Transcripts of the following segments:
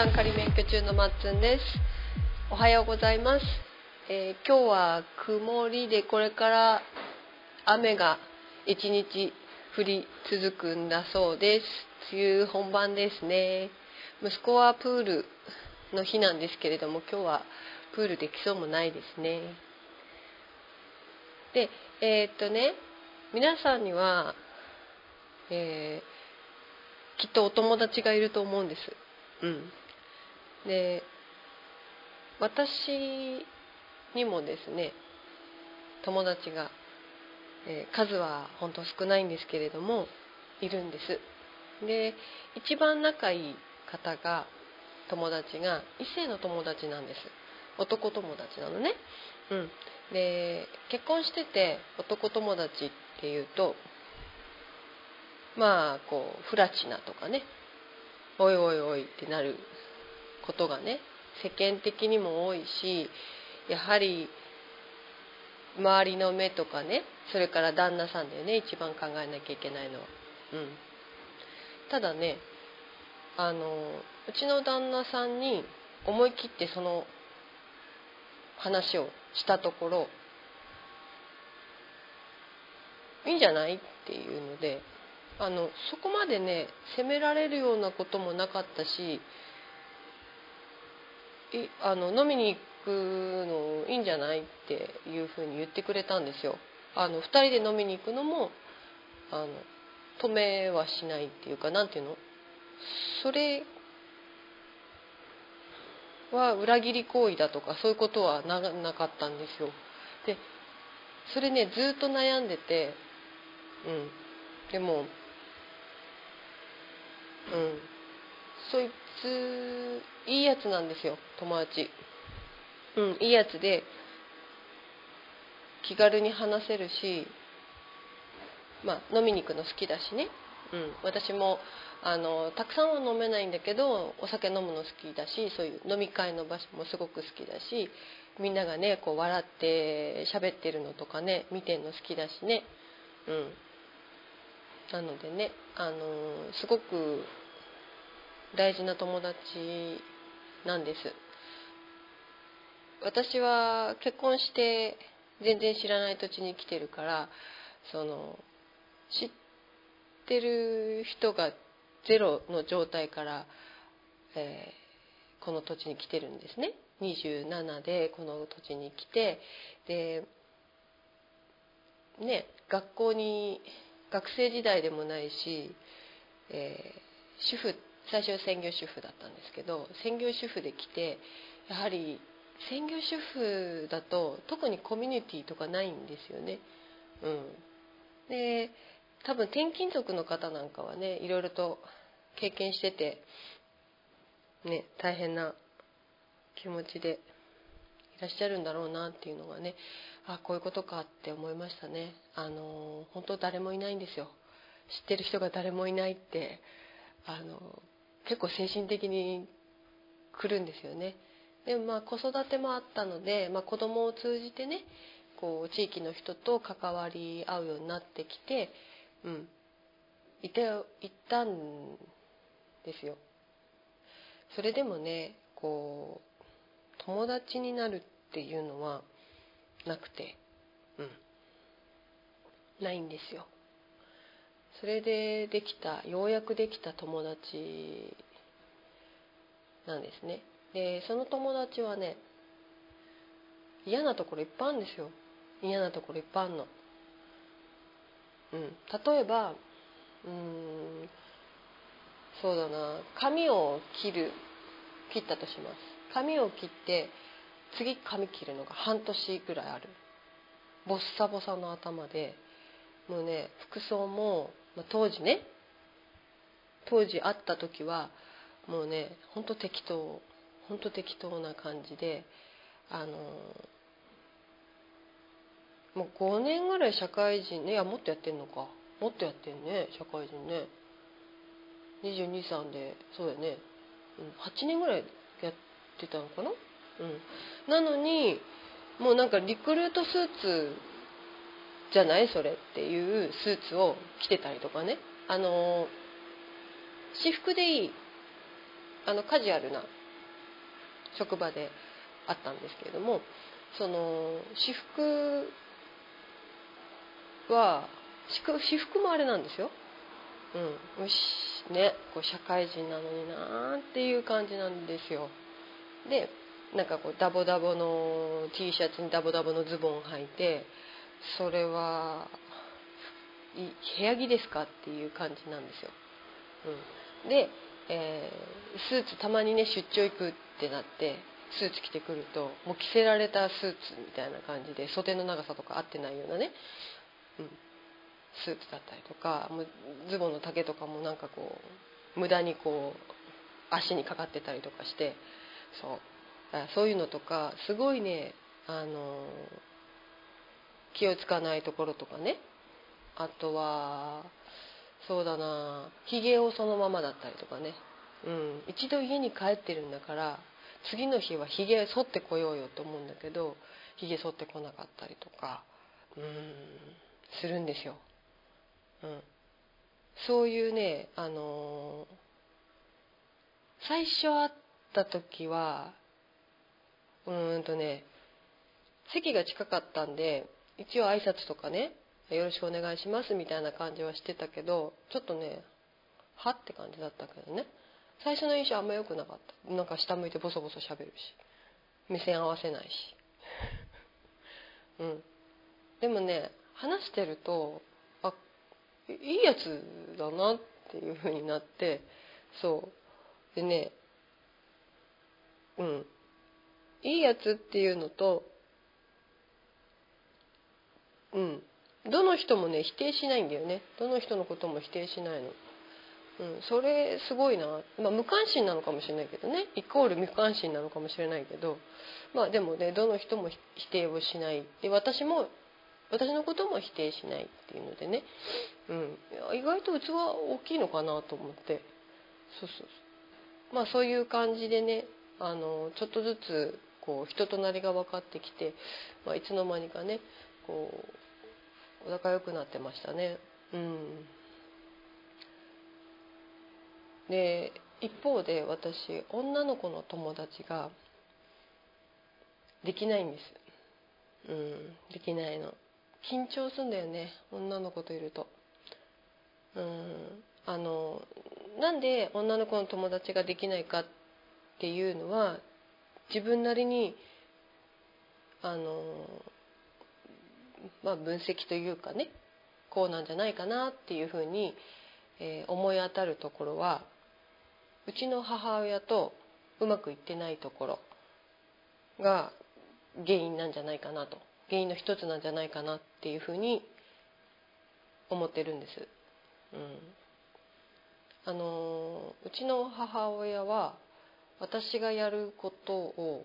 雑談仮免許中のまっつんです。おはようございます、えー今日は曇りでこれから雨が一日降り続くんだそうです。梅雨本番ですね。息子はプールの日なんですけれども今日はプールできそうもないですね。でえーっとね皆さんには、えーきっとお友達がいると思うんです。うん、で私にもですね友達が、えー数は本当少ないんですけれどもいるんです。で一番仲いい方が友達が異性の友達なんです男友達なのね。うん、で結婚してて男友達っていうとまあこうフラチなとかねおいおいおいってなることがね世間的にも多いしやはり周りの目とかねそれから旦那さんだよね一番考えなきゃいけないのは。うん、ただねあのうちの旦那さんに思い切ってその話をしたところいいんじゃないっていうのであのそこまでね責められるようなこともなかったしあの飲みに行くのいいんじゃないっていうふうに言ってくれたんですよ。あの2人で飲みに行くのもあの止めはしないっていうかなんていうの？それは裏切り行為だとかそういうことはなかったんですよ。でそれねずっと悩んでてうんでもうんそういついいやつなんですよ友達。うん。いいやつで気軽に話せるしまあ飲みに行くの好きだしね、うん、私もあのたくさんは飲めないんだけどお酒飲むの好きだしそういう飲み会の場所もすごく好きだしみんながねこう笑って喋ってるのとかね見てるの好きだしね。うん。なのでねあのすごく大事な友達なんです。私は結婚して全然知らない土地に来てるからその知ってる人がゼロの状態から、えーこの土地に来てるんですね。27でこの土地に来てでね学校に学生時代でもないし、えー主婦最初は専業主婦だったんですけど専業主婦で来てやはり専業主婦だと特にコミュニティとかないんですよね。うん、で多分転勤族の方なんかはねいろいろと経験してて、ね、大変な気持ちでいらっしゃるんだろうなっていうのがねあこういうことかって思いましたね。あの本当誰もいないんですよ。知ってる人が誰もいないってあの結構精神的に来るんですよね。でもまあ子育てもあったので、まあ、子供を通じてねこう地域の人と関わり合うようになってきてうん。いていったんですよ。それでもねこう友達になるっていうのはなくてうん。ないんですよ。それでできたようやくできた友達なんですね。でその友達はね嫌なところいっぱいあるんですよ。嫌なところいっぱいあるの。うん。例えばうーんそうだな。髪を切る切ったとします。髪を切って次髪切るのが半年ぐらいある。ボッサボサの頭でもうね服装もまあ当時ね。当時会った時はもうねほんと適当ほんと適当な感じであのもう5年ぐらい社会人ねいやもっとやってんのか。もっとやってんね社会人ね。223でそうだよね、うん、8年ぐらいやってたのかな。うん。なのにもうなんかリクルートスーツじゃない？それっていうスーツを着てたりとかねあの私服でいいあのカジュアルな職場であったんですけれどもその私服は私服もあれなんですよ。うん、よしねこう社会人なのになーっていう感じなんですよ。でなんかこうダボダボの T シャツにダボダボのズボン履いてそれは部屋着ですかっていう感じなんですよ。うん、で、えー、スーツたまにね出張行くってなってスーツ着てくるともう着せられたスーツみたいな感じで袖の長さとか合ってないようなね、うん、スーツだったりとかもうズボンの丈とかもなんかこう無駄にこう足にかかってたりとかしてそうそういうのとかすごいねあの気をつかないところとかね。あとはそうだなひげをそのままだったりとかね、うん、一度家に帰ってるんだから次の日はひげ剃ってこようよと思うんだけどひげ剃ってこなかったりとかうんするんですよ、うん、そういうねあの最初会った時はうーんとね席が近かったんで一応挨拶とかねよろしくお願いしますみたいな感じはしてたけどちょっとねはって感じだったけどね。最初の印象あんま良くなかった。なんか下向いてボソボソしゃべるし。目線合わせないし。うん。でもね話してるとあいいやつだなっていう風になってそう。でねうん。いいやつっていうのとうん。どの人もね否定しないんだよね。どの人のことも否定しないの、うん、それすごいな、まあ、無関心なのかもしれないけどね。イコール無関心なのかもしれないけど。まあでもねどの人も否定をしない。で私も私のことも否定しないっていうのでね、うん、意外と器大きいのかなと思って。そうそうそう。まあそういう感じでねあのちょっとずつこう人となりが分かってきて、まあ、いつの間にかねこう仲良くなってましたね。うん。で一方で私女の子の友達ができないんです。うん。できないの。緊張すんだよね。女の子といると。うん。あのなんで女の子の友達ができないかっていうのは自分なりにあのまあ、分析というかねこうなんじゃないかなっていうふうに、えー、思い当たるところはうちの母親とうまくいってないところが原因なんじゃないかなと原因の一つなんじゃないかなっていうふうに思ってるんです。うん、あのうちの母親は私がやることを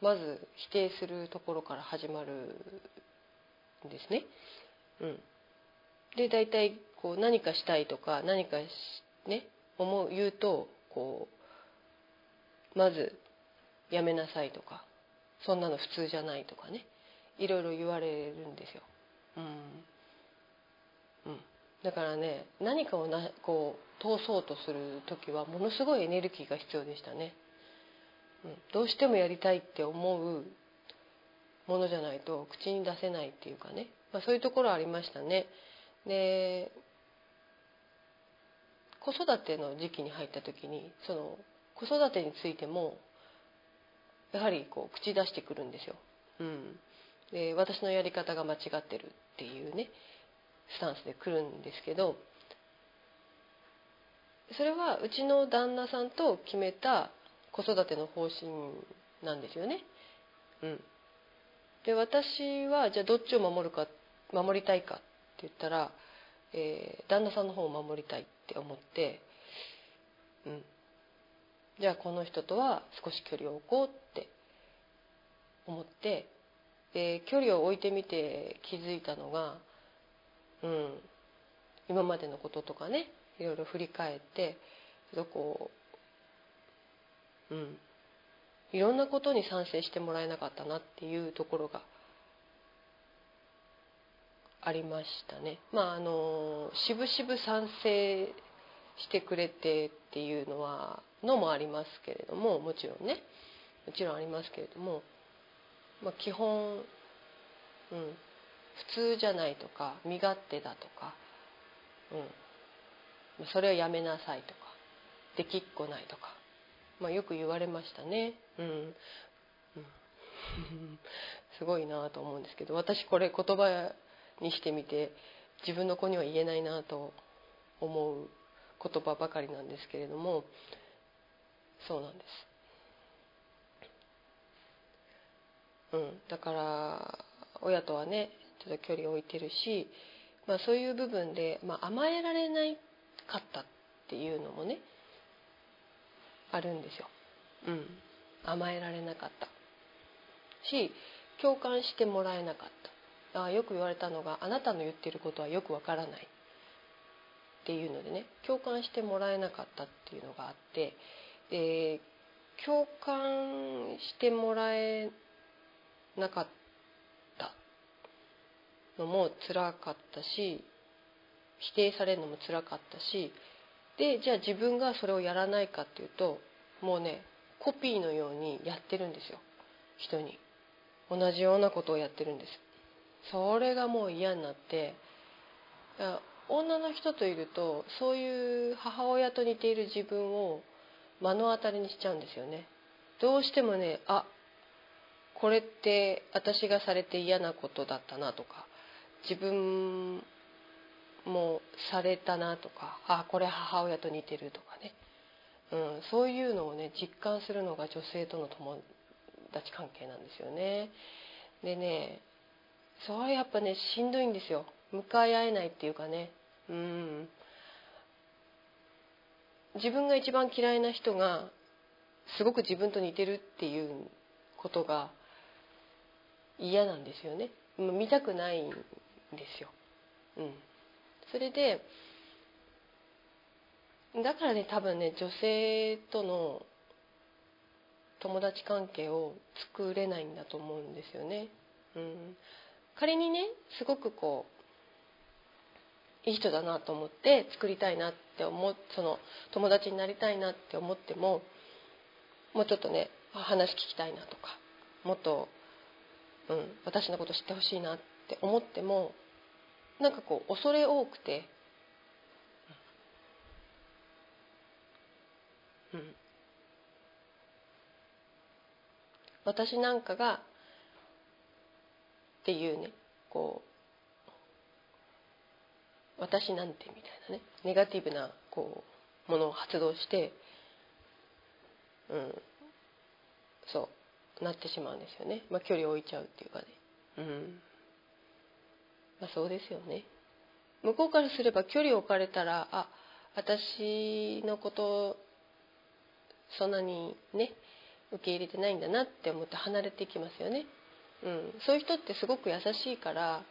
まず否定するところから始まるですね。うん、で大体こう何かしたいとか何かね思う言うとこうまずやめなさいとかそんなの普通じゃないとかねいろいろ言われるんですよ。うん、うん、だからね何かをなこう通そうとする時はものすごいエネルギーが必要でしたね。うん、どうしてもやりたいって思うものじゃないと口に出せないっていうかね、まあ、そういうところありましたね。で子育ての時期に入った時にその子育てについてもやはりこう口出してくるんですよ。うん、で私のやり方が間違ってるっていうねスタンスで来るんですけどそれはうちの旦那さんと決めた子育ての方針なんですよね。うん、で私はじゃあどっちを守るか守りたいかって言ったら、えー、旦那さんの方を守りたいって思って、うん、じゃあこの人とは少し距離を置こうって思ってで距離を置いてみて気づいたのが、うん、今までのこととかねいろいろ振り返ってちょっとこう、うん、いろんなことに賛成してもらえなかったなっていうところがありましたね。まああの渋々賛成してくれてっていうのはのもありますけれどももちろんねもちろんありますけれども、まあ、基本、うん、普通じゃないとか身勝手だとか、うん、それをやめなさいとかできっこないとか、まあ、よく言われましたね。うん、すごいなと思うんですけど私これ言葉にしてみて自分の子には言えないなと思う言葉ばかりなんですけれどもそうなんです。うん、だから親とはねちょっと距離を置いてるし、まあ、そういう部分で、まあ、甘えられないかったっていうのもねあるんですよ。うん、甘えられなかった。し共感してもらえなかった。あよく言われたのがあなたの言ってることはよくわからない。っていうのでね共感してもらえなかったっていうのがあってで共感してもらえなかったのも辛かったし否定されるのも辛かったしでじゃあ自分がそれをやらないかっていうともうねコピーのようにやってるんですよ。人に。同じようなことをやってるんですそれがもう嫌になって女の人といるとそういう母親と似ている自分を目の当たりにしちゃうんですよね。どうしてもねあこれって私がされて嫌なことだったなとか自分もされたなとかあこれ母親と似てるとかね、うん、そういうのをね実感するのが女性との友達関係なんですよね。でねそれはやっぱねしんどいんですよ。向かい合えないっていうかね。うん。自分が一番嫌いな人がすごく自分と似てるっていうことが嫌なんですよね。見たくないんですよ、うん、それでだからね多分ね女性との友達関係を作れないんだと思うんですよね。うん、仮にねすごくこういい人だなと思って作りたいなって思その友達になりたいなって思ってももうちょっとね話聞きたいなとかもっと、うん、私のこと知ってほしいなって思ってもなんかこう恐れ多くて、うん、私なんかがっていうねこう私なんてみたいなねネガティブなこうものを発動してうん。そう。なってしまうんですよね、まあ、距離を置いちゃうっていうかね。うん。まあそうですよね。向こうからすれば距離を置かれたらあ私のことそんなにね受け入れてないんだなって思って離れていきますよね、うん、そういう人ってすごく優しいから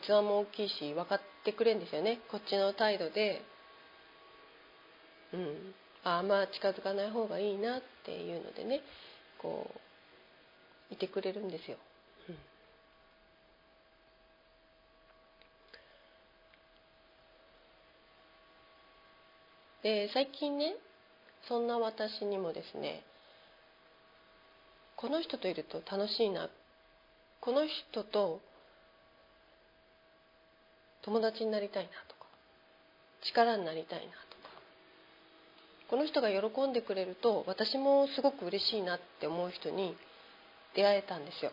器も大きいし分かってくれるんですよね。こっちの態度で。うん。あまあ近づかない方がいいなっていうのでねこういてくれるんですよ、うん、で最近ねそんな私にもですねこの人といると楽しいな。この人と友達になりたいなとか力になりたいなとかこの人が喜んでくれると私もすごく嬉しいなって思う人に出会えたんですよ、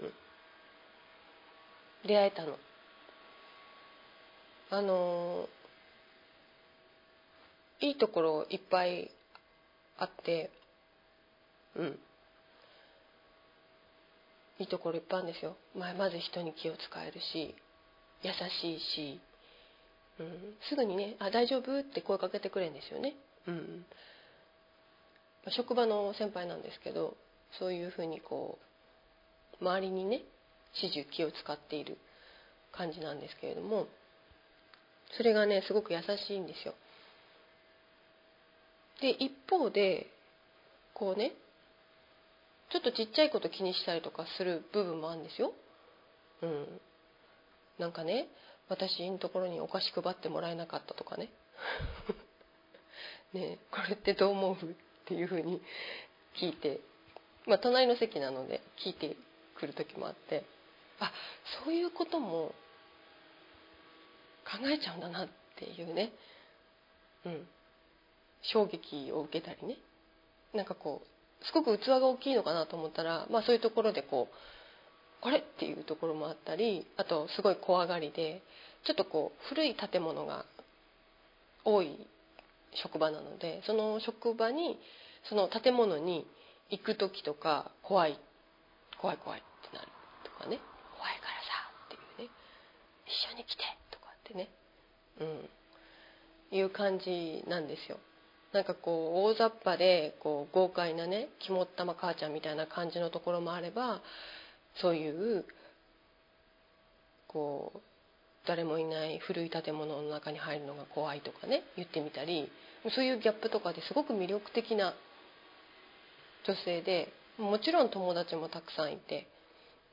うん、出会えたの。あのいいところいっぱいあってうん。いいところいっぱいあるんですよ、まあ、まず人に気を使えるし優しいし、うん、すぐにね「あ大丈夫?」って声かけてくれるんですよね、うん、職場の先輩なんですけどそういうふうにこう周りにね始終気を使っている感じなんですけれどもそれがねすごく優しいんですよ。で一方でこうねちょっとちっちゃいこと気にしたりとかする部分もあるんですよ。うん。なんかね、私のところにお菓子配ってもらえなかったとかね。ねこれってどう思う？っていうふうに聞いて、まあ、隣の席なので聞いてくる時もあってあそういうことも考えちゃうんだなっていうね、うん、衝撃を受けたりね。なんかこうすごく器が大きいのかなと思ったら、まあ、そういうところでこうあれっていうところもあったりあとすごい怖がりでちょっとこう古い建物が多い職場なのでその職場にその建物に行く時とか怖い怖い怖いってなるとかね。怖いからさっていうね。一緒に来てとかってね。うん。いう感じなんですよ。なんかこう大雑把でこう豪快なね肝っ玉母ちゃんみたいな感じのところもあればそういうこう誰もいない古い建物の中に入るのが怖いとかね言ってみたりそういうギャップとかですごく魅力的な女性でもちろん友達もたくさんいて、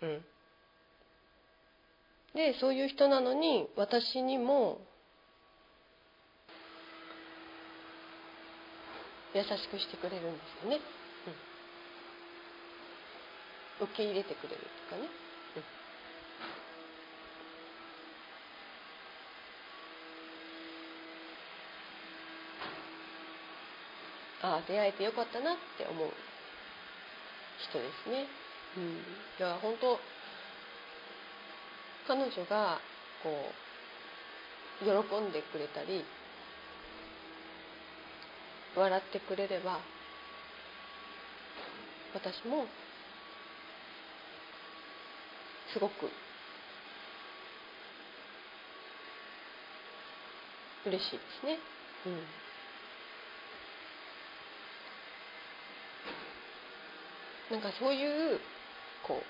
うん、でそういう人なのに私にも優しくしてくれるんですよね、うん、受け入れてくれるとかね、うん、ああ出会えてよかったなって思う人ですね、うん、いや本当彼女がこう喜んでくれたり笑ってくれれば私もすごく嬉しいですね。うん、なんかそういうこう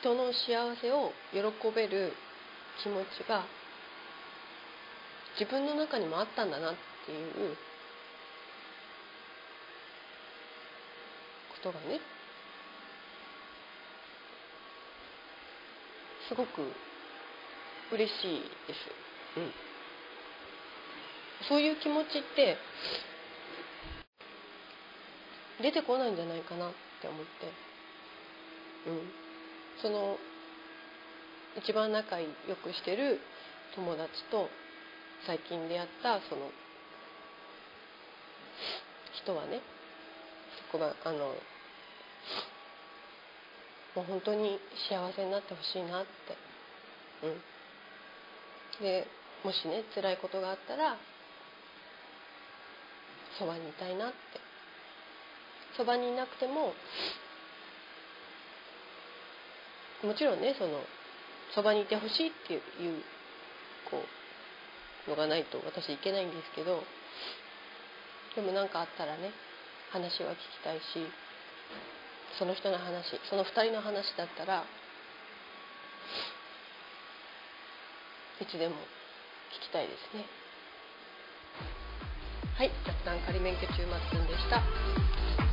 人の幸せを喜べる気持ちが自分の中にもあったんだなっていうことがねすごく嬉しいです。うん、そういう気持ちって出てこないんじゃないかなって思って。うんその一番仲良くしてる友達と最近出会ったその人はねそこがあのもう本当に幸せになってほしいなって。うん。でもしね辛いことがあったらそばにいたいなって。そばにいなくてももちろんねそのそばにいてほしいっていうこうのがないと私いけないんですけどでも何かあったらね話は聞きたいしその人の話その2人の話だったらいつでも聞きたいですね。はい雑談仮免許中まっつんでした。